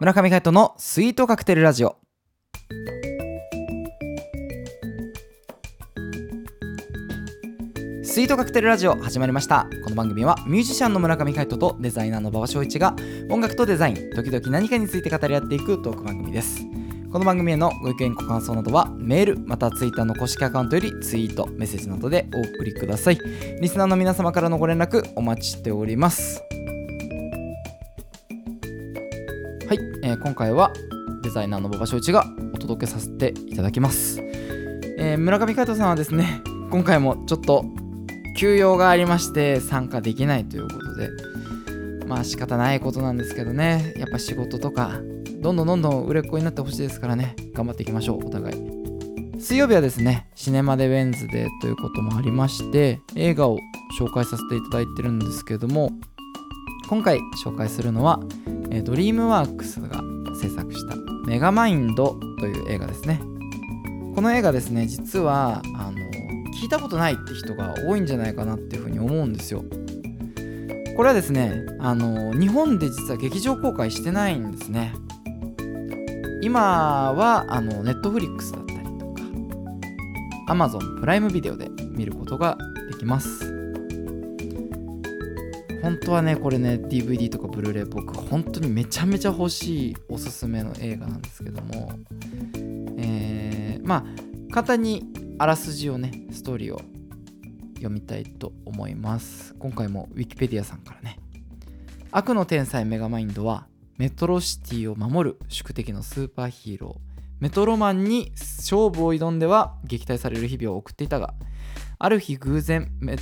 村上海人のスイートカクテルラジオ。スイートカクテルラジオ始まりました。この番組はミュージシャンの村上海人とデザイナーの馬場翔一が音楽とデザイン時々何かについて語り合っていくトーク番組です。この番組へのご意見ご感想などはメールまたツイッターの公式アカウントよりツイートメッセージなどでお送りください。リスナーの皆様からのご連絡お待ちしております。はい、えー今回はデザイナーの馬場翔一がお届けさせていただきます、えー村上海人さんはですね今回もちょっと休養がありまして参加できないということでまあ仕方ないことなんですけどね。やっぱ仕事とかどんどんどんどん売れっ子になってほしいですからね。頑張っていきましょうお互い。水曜日はですねシネマデウェンズデーということもありまして映画を紹介させていただいてるんですけれども今回紹介するのは、えードリームワークスが制作したメガマインドという映画ですね。この映画ですね実はあの聞いたことないって人が多いんじゃないかなっていうふうに思うんですよ。これはですねあの日本で実は劇場公開してないんですね。今はあのネットフリックスだったりとか Amazon プライムビデオで見ることができます。本当はねこれね DVD とかブルーレイ僕本当にめちゃめちゃ欲しいおすすめの映画なんですけどもえーまあ簡単にあらすじをねストーリーを読みたいと思います。今回も Wikipedia さんからね悪の天才メガマインドはメトロシティを守る宿敵のスーパーヒーロー。メトロマンに勝負を挑んでは撃退される日々を送っていたがある日偶然メ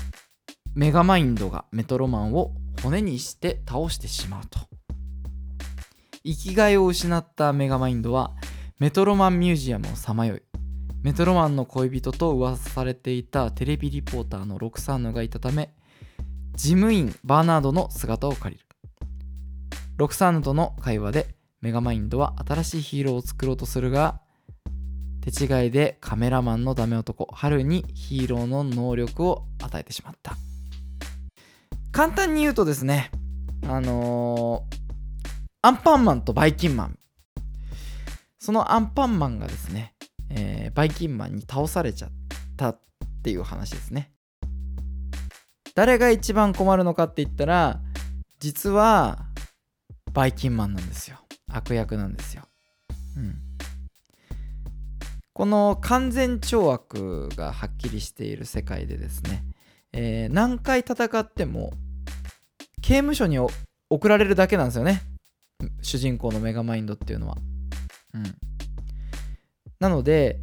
メガマインドがメトロマンを骨にして倒してしまうと。生きがいを失ったメガマインドはメトロマンミュージアムをさまよい。メトロマンの恋人と噂されていたテレビリポーターのロクサーヌがいたため事務員バーナードの姿を借りる。ロクサーヌとの会話でメガマインドは新しいヒーローを作ろうとするが手違いでカメラマンのダメ男ハルにヒーローの能力を与えてしまった。簡単に言うとですねあのーアンパンマンとバイキンマン。そのアンパンマンがですね、えーバイキンマンに倒されちゃったっていう話ですね。誰が一番困るのかって言ったら実はバイキンマンなんですよ。悪役なんですよ。うん。この完全懲悪がはっきりしている世界でですね、えー何回戦っても刑務所に送られるだけなんですよね。主人公のメガマインドっていうのは。うん。なので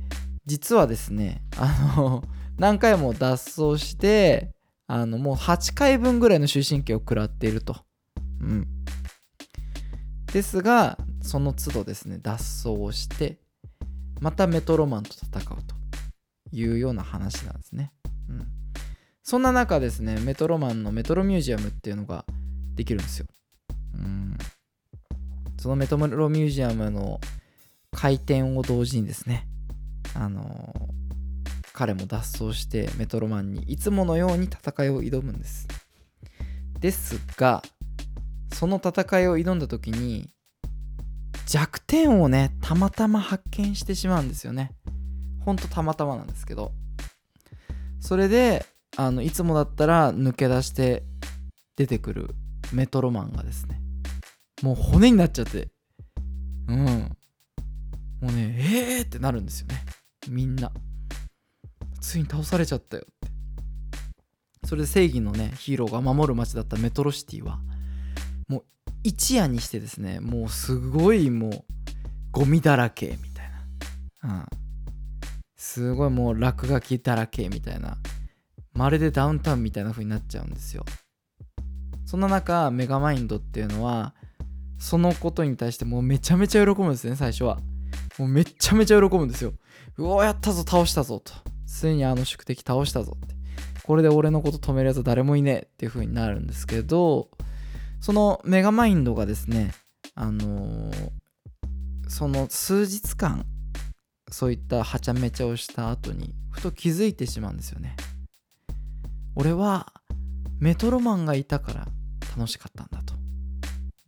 実はですねあの何回も脱走してあのもう8回分ぐらいの終身刑を食らっていると。うん。ですがその都度ですね脱走をしてまたメトロマンと戦うというような話なんですね。うん、そんな中ですね、メトロマンのメトロミュージアムっていうのができるんですよ。うん、そのメトロミュージアムの開店を同時にですね、あの彼も脱走してメトロマンにいつものように戦いを挑むんです。ですが、その戦いを挑んだ時に弱点をねたまたま発見してしまうんですよねほんとたまたまなんですけどそれであのいつもだったら抜け出して出てくるメトロマンがですね。もう骨になっちゃって。うん。もうねえーってなるんですよね。みんな。ついに倒されちゃったよって。それで正義のねヒーローが守る街だったメトロシティはもう一夜にしてですねもうすごいもうゴミだらけみたいな、うん、すごいもう落書きだらけみたいな。まるでダウンタウンみたいな風になっちゃうんですよ。そんな中メガマインドっていうのはそのことに対してもうめちゃめちゃ喜ぶんですね最初は。もうめちゃめちゃ喜ぶんですよ。うおやったぞ倒したぞと。ついにあの宿敵倒したぞって。これで俺のこと止めるやつ誰もいねえっていう風になるんですけどそのメガマインドがですねあのーその数日間そういったはちゃめちゃをした後にふと気づいてしまうんですよね。俺はメトロマンがいたから楽しかったんだと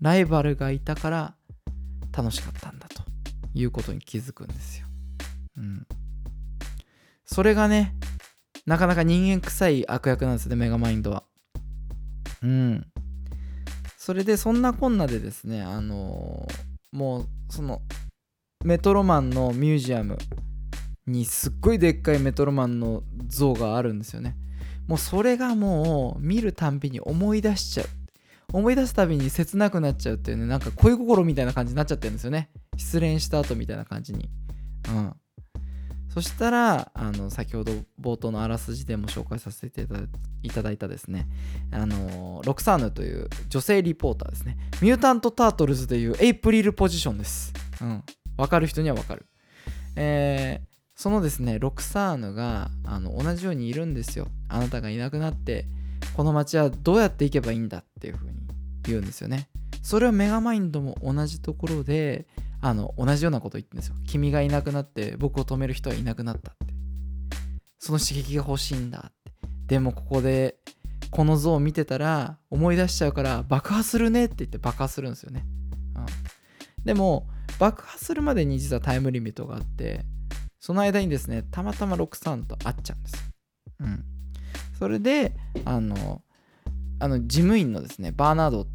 ライバルがいたから楽しかったんだということに気づくんですよ。うん。それがね、なかなか人間臭い悪役なんですね、メガマインドは。うん。それで、そんなこんなでですね、あのー、もう、その、メトロマンのミュージアムにすっごいでっかいメトロマンの像があるんですよね。もうそれがもう見るたんびに思い出しちゃう。思い出すたびに切なくなっちゃうっていうね、なんか恋心みたいな感じになっちゃってるんですよね。失恋した後みたいな感じに。うん。そしたら、あの、先ほど冒頭のあらすじでも紹介させていただいたですね、あの、ロクサーヌという女性リポーターですね。ミュータント・タートルズでいうエイプリルポジションです。うん。わかる人にはわかる。えー、そのですね、ロクサーヌがあの同じようにいるんですよ。あなたがいなくなって、この街はどうやっていけばいいんだっていうふうに言うんですよね。それはメガマインドも同じところで、あの同じようなこと言ってるんですよ。君がいなくなって僕を止める人はいなくなったって。その刺激が欲しいんだって。でもここでこの像を見てたら思い出しちゃうから爆破するねって言って爆破するんですよね。うん、でも爆破するまでに実はタイムリミットがあってその間にですね、たまたまロクサーンと会っちゃうんです。うん。それで、あの、あの事務員のですね、バーナードっ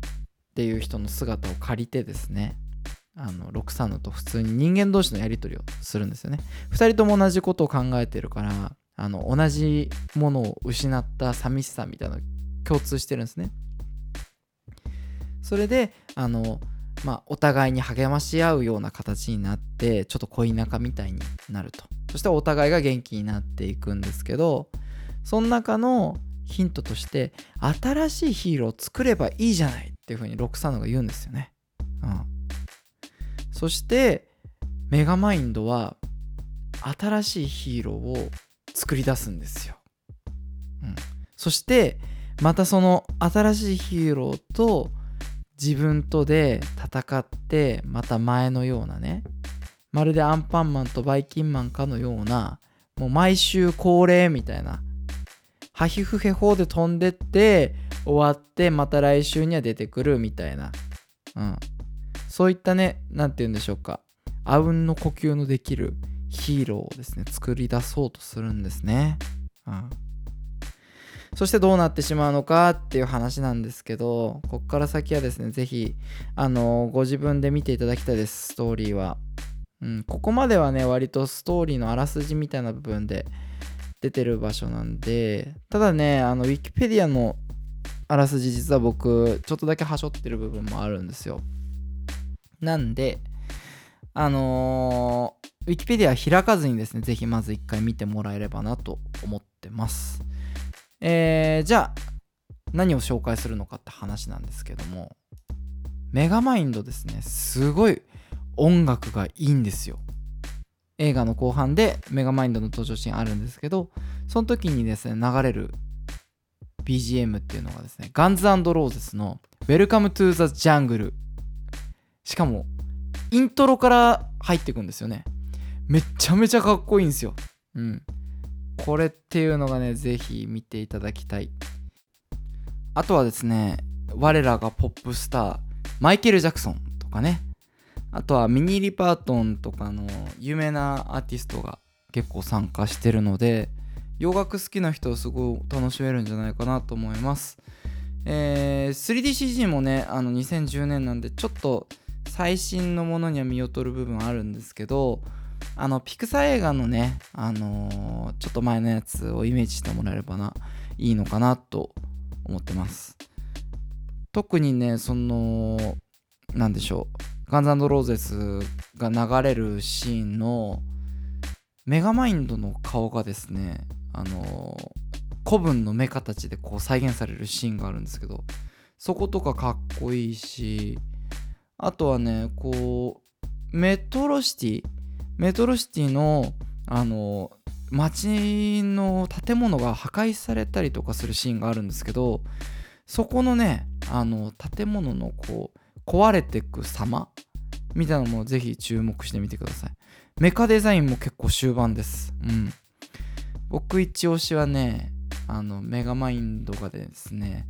ていう人の姿を借りてですね、あのロクサーヌと普通に人間同士のやり取りをするんですよね。2人とも同じことを考えてるからあの同じものを失った寂しさみたいなの共通してるんですね。それであのまあ、お互いに励まし合うような形になってちょっと恋仲みたいになると。そしてお互いが元気になっていくんですけどその中のヒントとして新しいヒーローを作ればいいじゃないっていうふうにロックサノが言うんですよね、うん、そしてメガマインドは新しいヒーローを作り出すんですよ、うん、そしてまたその新しいヒーローと自分とで戦ってまた前のようなねまるでアンパンマンとバイキンマンかのようなもう毎週恒例みたいなハヒフヘホーで飛んでって終わってまた来週には出てくるみたいな、うん、そういったね何て言うんでしょうか。あうんの呼吸のできるヒーローをですね作り出そうとするんですね、うん。そしてどうなってしまうのかっていう話なんですけど、こっから先はですね、ぜひ、あの、ご自分で見ていただきたいです、ストーリーは。うん、ここまではね、割とストーリーのあらすじみたいな部分で出てる場所なんで、ただね、あの、ウィキペディアのあらすじ実は僕、ちょっとだけはしょってる部分もあるんですよ。なんで、あのー、ウィキペディア開かずにですね、ぜひまず一回見てもらえればなと思ってます。えー、じゃあ何を紹介するのかって話なんですけどもメガマインドですね。すごい音楽がいいんですよ。映画の後半でメガマインドの登場シーンあるんですけどその時にですね流れる BGM っていうのがですねガンズローゼスの Welcome to the Jungle しかもイントロから入ってくんですよね。めっちゃめちゃかっこいいんですよ。うん。これっていうのがね、ぜひ見ていただきたい。あとはですね、我らがポップスター、マイケル・ジャクソンとかね、あとはミニ・リパートンとかの有名なアーティストが結構参加してるので、洋楽好きな人はすごい楽しめるんじゃないかなと思います。えー、3DCG もね、あの2010年なんでちょっと最新のものには見劣る部分あるんですけど、あの、ピクサー映画のね、あのー、ちょっと前のやつをイメージしてもらえればな、いいのかなと思ってます。特にね、その、なんでしょう、ガンズローゼスが流れるシーンの、メガマインドの顔がですね、あのー、古文の目形でこう再現されるシーンがあるんですけど、そことかかっこいいし、あとはね、こう、メトロシティメトロシティのあの街の建物が破壊されたりとかするシーンがあるんですけどそこのねあの建物のこう壊れてく様みたいなのもぜひ注目してみてください。メカデザインも結構終盤です。うん。僕一押しはねあのメガマインドがですね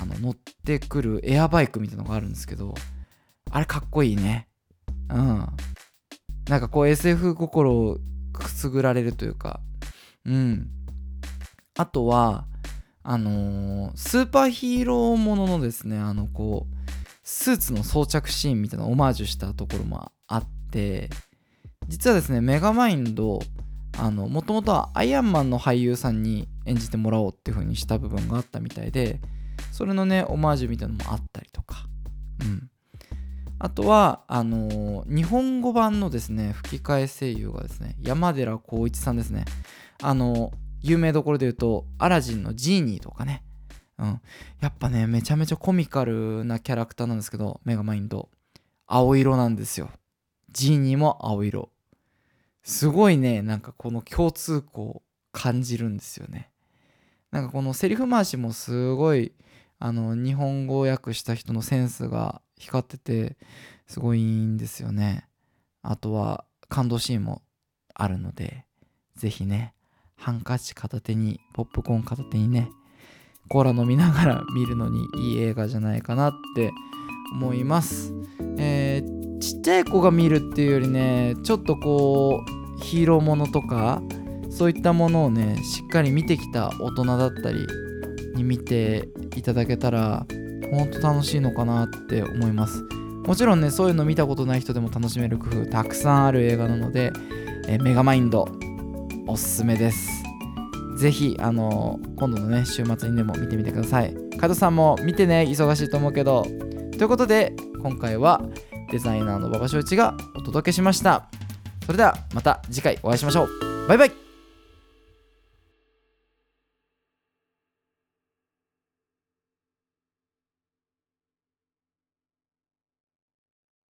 あの乗ってくるエアバイクみたいなのがあるんですけどあれかっこいいね。うん。なんかこう SF 心をくすぐられるというか。うん。あとはあのースーパーヒーローもののですねあのこうスーツの装着シーンみたいなオマージュしたところもあって実はですねメガマインドあのもともとはアイアンマンの俳優さんに演じてもらおうっていう風にした部分があったみたいでそれのねオマージュみたいなのもあったりとか。うん。あとはあのー日本語版のですね吹き替え声優がですね山寺宏一さんですね。あの有名どころで言うとアラジンのジーニーとかね。うん。やっぱねめちゃめちゃコミカルなキャラクターなんですけどメガマインド。青色なんですよ。ジーニーも青色。すごいねなんかこの共通項を感じるんですよね。なんかこのセリフ回しもすごいあの日本語訳した人のセンスが光っててすごいんですよね。あとは感動シーンもあるのでぜひねハンカチ片手にポップコーン片手にねコーラ飲みながら見るのにいい映画じゃないかなって思います、えーちっちゃい子が見るっていうよりねちょっとこうヒーローものとかそういったものをねしっかり見てきた大人だったりに見ていただけたらほんと楽しいのかなって思います。もちろんねそういうの見たことない人でも楽しめる工夫たくさんある映画なので、えメガマインドおすすめです。ぜひあの今度のね週末にでも見てみてください。加藤さんも見てね忙しいと思うけど。ということで今回はデザイナーの馬場翔一がお届けしました。それではまた次回お会いしましょう。バイバイ。